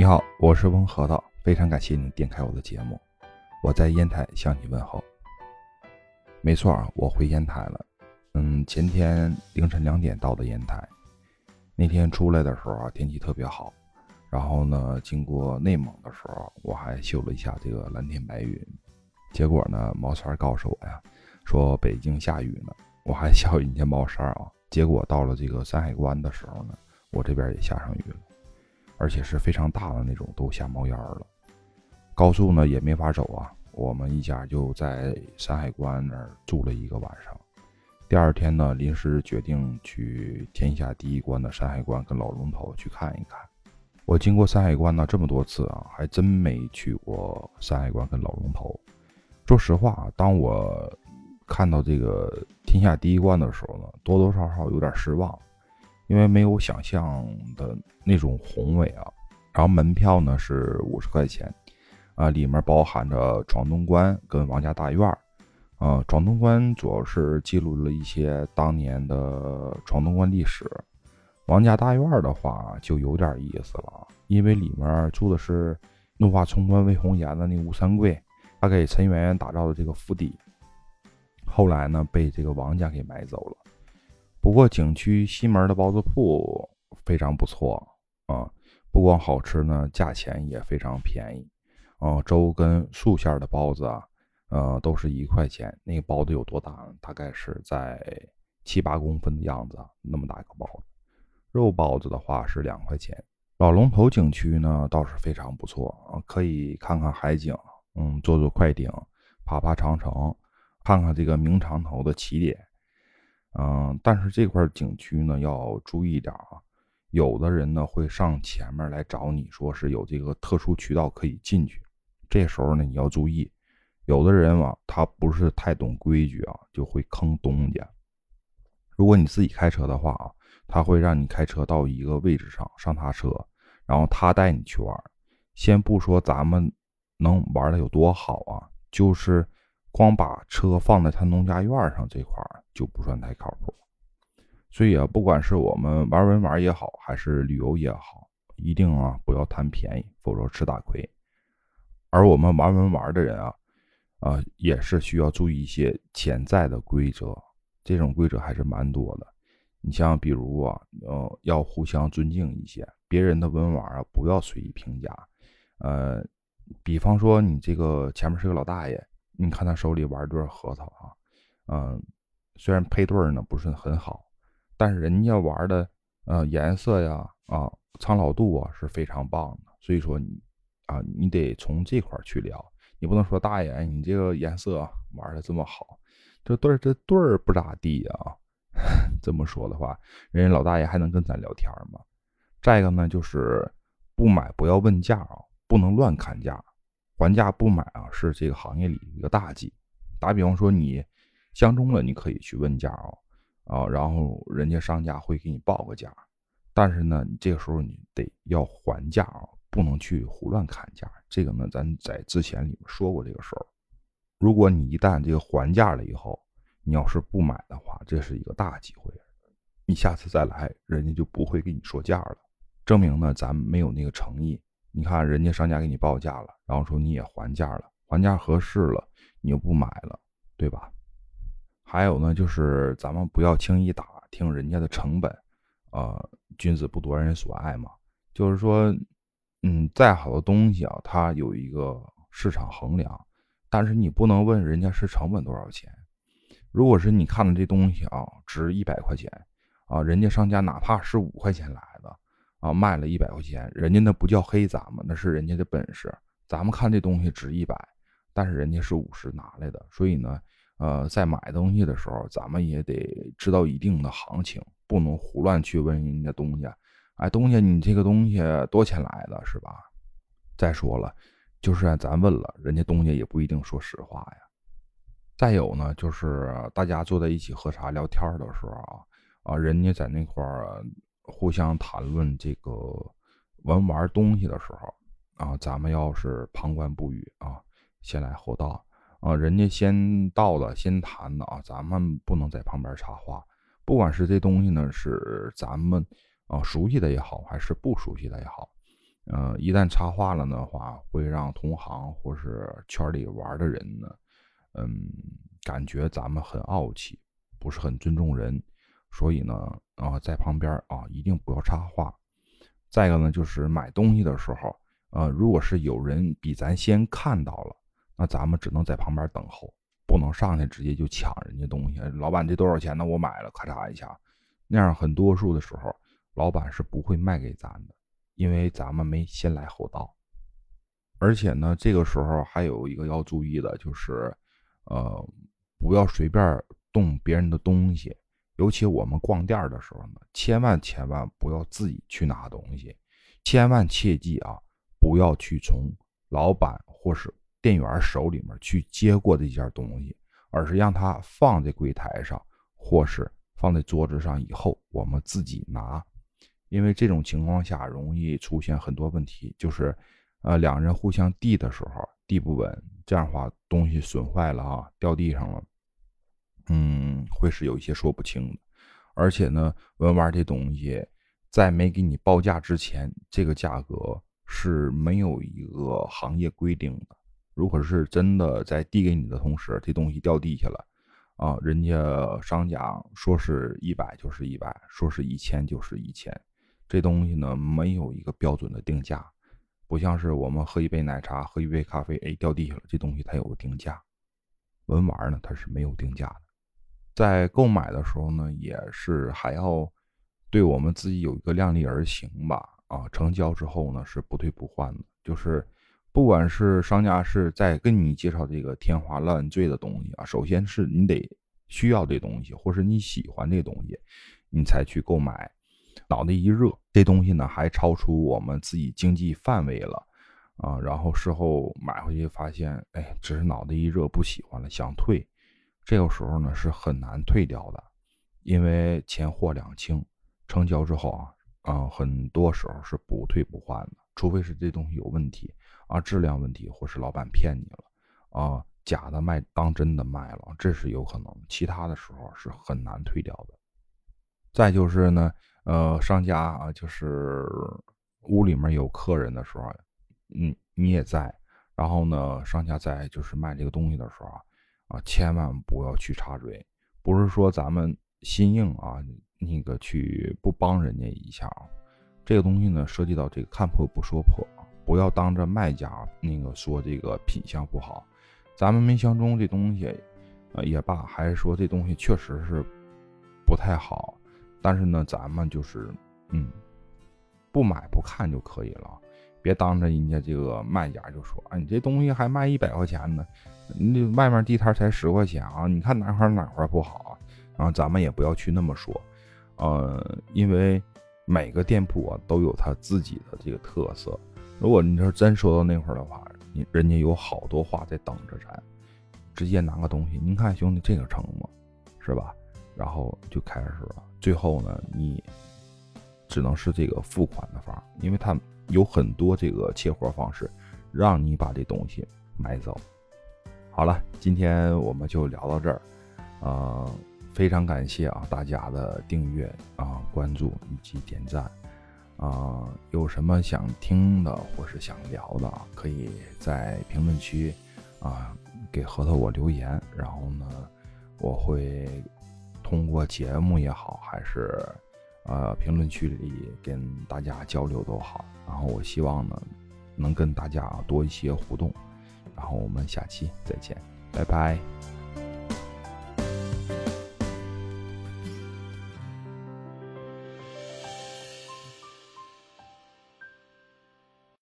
你好，我是翁核桃，非常感谢你点开我的节目。我在烟台向你问候。没错啊，我回烟台了。嗯，前天凌晨两点到的烟台。那天出来的时候啊，天气特别好。然后呢，经过内蒙的时候，我还秀了一下这个蓝天白云。结果呢，毛三告诉我呀，说北京下雨呢。我还笑人家毛三啊。结果到了这个山海关的时候呢，我这边也下上雨了。而且是非常大的那种，都下冒烟了。高速呢也没法走啊，我们一家就在山海关那儿住了一个晚上。第二天呢，临时决定去天下第一关的山海关跟老龙头去看一看。我经过山海关呢这么多次啊，还真没去过山海关跟老龙头。说实话，当我看到这个天下第一关的时候呢，多多少少有点失望。因为没有想象的那种宏伟啊，然后门票呢是五十块钱，啊，里面包含着闯东关跟王家大院儿，啊，闯东关主要是记录了一些当年的闯东关历史，王家大院的话就有点意思了，因为里面住的是怒发冲冠为红颜的那吴三桂，他给陈圆圆打造的这个府邸，后来呢被这个王家给买走了。不过景区西门的包子铺非常不错啊，不光好吃呢，价钱也非常便宜。啊，粥跟素馅的包子啊，呃，都是一块钱。那个包子有多大呢？大概是在七八公分的样子，那么大一个包子。肉包子的话是两块钱。老龙头景区呢倒是非常不错啊，可以看看海景，嗯，坐坐快艇，爬爬长城，看看这个明长头的起点。嗯，但是这块景区呢要注意点啊，有的人呢会上前面来找你说是有这个特殊渠道可以进去，这时候呢你要注意，有的人啊他不是太懂规矩啊，就会坑东家。如果你自己开车的话啊，他会让你开车到一个位置上上他车，然后他带你去玩。先不说咱们能玩的有多好啊，就是。光把车放在他农家院上这块就不算太靠谱，所以啊，不管是我们玩文玩也好，还是旅游也好，一定啊不要贪便宜，否则吃大亏。而我们玩文玩的人啊，啊也是需要注意一些潜在的规则，这种规则还是蛮多的。你像比如啊，呃，要互相尊敬一些，别人的文玩啊不要随意评价。呃，比方说你这个前面是个老大爷。你看他手里玩对核桃啊，嗯，虽然配对呢不是很好，但是人家玩的呃颜色呀啊苍老度啊是非常棒的，所以说你啊你得从这块去聊，你不能说大爷你这个颜色玩的这么好，这对这对不咋地啊，这么说的话，人家老大爷还能跟咱聊天吗？再一个呢就是不买不要问价啊，不能乱砍价。还价不买啊，是这个行业里一个大忌。打比方说，你相中了，你可以去问价啊，啊，然后人家商家会给你报个价，但是呢，你这个时候你得要还价啊，不能去胡乱砍价。这个呢，咱在之前里面说过这个事儿。如果你一旦这个还价了以后，你要是不买的话，这是一个大机会，你下次再来，人家就不会给你说价了，证明呢，咱没有那个诚意。你看，人家商家给你报价了，然后说你也还价了，还价合适了，你又不买了，对吧？还有呢，就是咱们不要轻易打听人家的成本，呃，君子不夺人所爱嘛。就是说，嗯，再好的东西啊，它有一个市场衡量，但是你不能问人家是成本多少钱。如果是你看的这东西啊，值一百块钱啊，人家商家哪怕是五块钱来的。啊，卖了一百块钱，人家那不叫黑咱们，那是人家的本事。咱们看这东西值一百，但是人家是五十拿来的，所以呢，呃，在买东西的时候，咱们也得知道一定的行情，不能胡乱去问人家东西。哎，东西你这个东西多钱来的，是吧？再说了，就是咱问了，人家东西也不一定说实话呀。再有呢，就是大家坐在一起喝茶聊天的时候啊，啊，人家在那块儿。互相谈论这个玩玩东西的时候啊，咱们要是旁观不语啊，先来后到啊，人家先到了先谈的啊，咱们不能在旁边插话。不管是这东西呢是咱们啊熟悉的也好，还是不熟悉的也好，呃，一旦插话了的话，会让同行或是圈里玩的人呢，嗯，感觉咱们很傲气，不是很尊重人，所以呢，啊，在旁边啊，一定不要插话。再一个呢，就是买东西的时候，呃，如果是有人比咱先看到了，那咱们只能在旁边等候，不能上去直接就抢人家东西。老板，这多少钱呢？我买了，咔嚓一下，那样很多数的时候，老板是不会卖给咱的。因为咱们没先来后到，而且呢，这个时候还有一个要注意的，就是，呃，不要随便动别人的东西，尤其我们逛店的时候呢，千万千万不要自己去拿东西，千万切记啊，不要去从老板或是店员手里面去接过这件东西，而是让他放在柜台上，或是放在桌子上以后，我们自己拿。因为这种情况下容易出现很多问题，就是，呃，两人互相递的时候递不稳，这样的话东西损坏了啊，掉地上了，嗯，会是有一些说不清的。而且呢，文玩这东西在没给你报价之前，这个价格是没有一个行业规定的。如果是真的在递给你的同时，这东西掉地下了，啊，人家商家说是一百就是一百，说是一千就是一千。这东西呢，没有一个标准的定价，不像是我们喝一杯奶茶、喝一杯咖啡，哎，掉地下了，这东西它有个定价。文玩呢，它是没有定价的。在购买的时候呢，也是还要对我们自己有一个量力而行吧。啊，成交之后呢，是不退不换的。就是不管是商家是在跟你介绍这个天花乱坠的东西啊，首先是你得需要这东西，或是你喜欢这东西，你才去购买。脑袋一热，这东西呢还超出我们自己经济范围了，啊，然后事后买回去发现，哎，只是脑袋一热不喜欢了，想退，这个时候呢是很难退掉的，因为钱货两清，成交之后啊，啊，很多时候是不退不换的，除非是这东西有问题啊，质量问题，或是老板骗你了，啊，假的卖当真的卖了，这是有可能，其他的时候是很难退掉的。再就是呢。呃，商家啊，就是屋里面有客人的时候，嗯，你也在，然后呢，商家在就是卖这个东西的时候啊，千万不要去插嘴，不是说咱们心硬啊，那个去不帮人家一下啊，这个东西呢，涉及到这个看破不说破，不要当着卖家那个说这个品相不好，咱们没相中这东西，呃也罢，还是说这东西确实是不太好。但是呢，咱们就是，嗯，不买不看就可以了，别当着人家这个卖家就说，啊，你这东西还卖一百块钱呢，你外面地摊才十块钱啊，你看哪块哪块不好啊？然后咱们也不要去那么说，呃，因为每个店铺啊都有他自己的这个特色。如果你说真说到那块的话，你人家有好多话在等着咱，直接拿个东西，您看兄弟这个成吗？是吧？然后就开始了。最后呢，你只能是这个付款的方，因为他有很多这个切活方式，让你把这东西买走。好了，今天我们就聊到这儿，呃，非常感谢啊大家的订阅啊、关注以及点赞啊，有什么想听的或是想聊的，可以在评论区啊给核桃我留言，然后呢，我会。通过节目也好，还是呃评论区里跟大家交流都好，然后我希望呢能跟大家多一些互动，然后我们下期再见，拜拜。